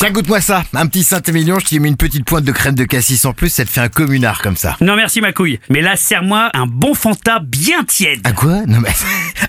Tiens, goûte-moi ça. Un petit Saint-Émilion, je t'y ai mis une petite pointe de crème de cassis en plus, ça te fait un communard comme ça. Non merci ma couille, mais là serre-moi un bon Fanta bien tiède. Un quoi? Non mais...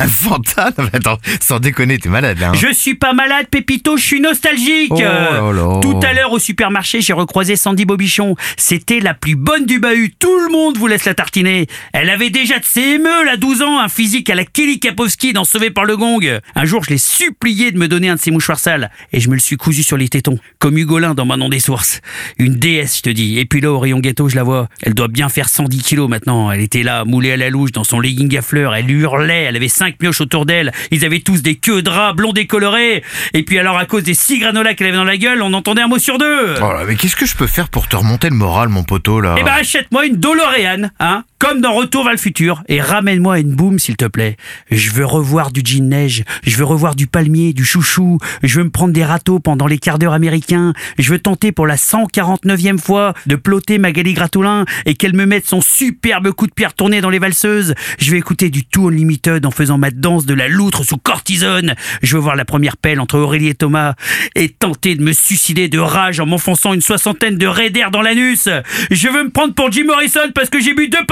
Un Fanta? Non mais attends, sans déconner, t'es malade là. hein. Je suis pas malade Pépito, je suis nostalgique. Oh là là. Tout à l'heure au supermarché, j'ai recroisé Sandy Bobichon. C'était la plus bonne du bahut, tout le monde vous laisse la tartiner. Elle avait déjà de ses émeux, à 12 ans, un physique à la Kelly Kapowski dans Sauvé par le Gong. Un jour, je l'ai supplié de me donner un de ses mouchoirs sales, et je me le suis cousu sur les tétons, comme Hugolin dans Manon des Sources. Une déesse, je te dis. Et puis là, au rayon gâteau, je la vois. Elle doit bien faire 110 kilos maintenant. Elle était là, moulée à la louche, dans son legging à fleurs. Elle hurlait, elle avait cinq mioches autour d'elle. Ils avaient tous des queues de rats blonds décolorés. Et puis alors, à cause des six granolas qu'elle avait dans la gueule, on entendait un mot sur deux. Oh là, mais qu'est-ce que je peux faire pour te remonter le moral, mon poteau là? Eh ben achète-moi une DeLorean, hein, comme dans Retour vers le futur, et ramène-moi une boum s'il te plaît. Je veux revoir du jean neige, je veux revoir du palmier, du chouchou, je veux me prendre des râteaux pendant les quarts d'heure américains, je veux tenter pour la 149e fois de ploter Magali Gratoulin et qu'elle me mette son superbe coup de pierre tourné dans les valseuses. Je veux écouter du Tour Unlimited en faisant ma danse de la loutre sous cortisone. Je veux voir la première pelle entre Aurélie et Thomas et tenter de me suicider de rage en m'enfonçant une soixantaine de d'air dans l'anus. Je veux me prendre pour Jim Morrison parce que j'ai bu deux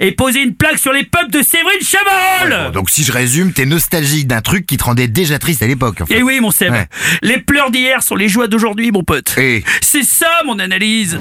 et poser une plaque sur les pubs de Séverine Chavarol. Bon, donc si je résume, t'es nostalgique d'un truc qui te rendait déjà triste à l'époque. en fait. Eh oui, mon Seb. Ouais. Les pleurs d'hier sont les joies d'aujourd'hui, mon pote. Et C'est ça, mon analyse.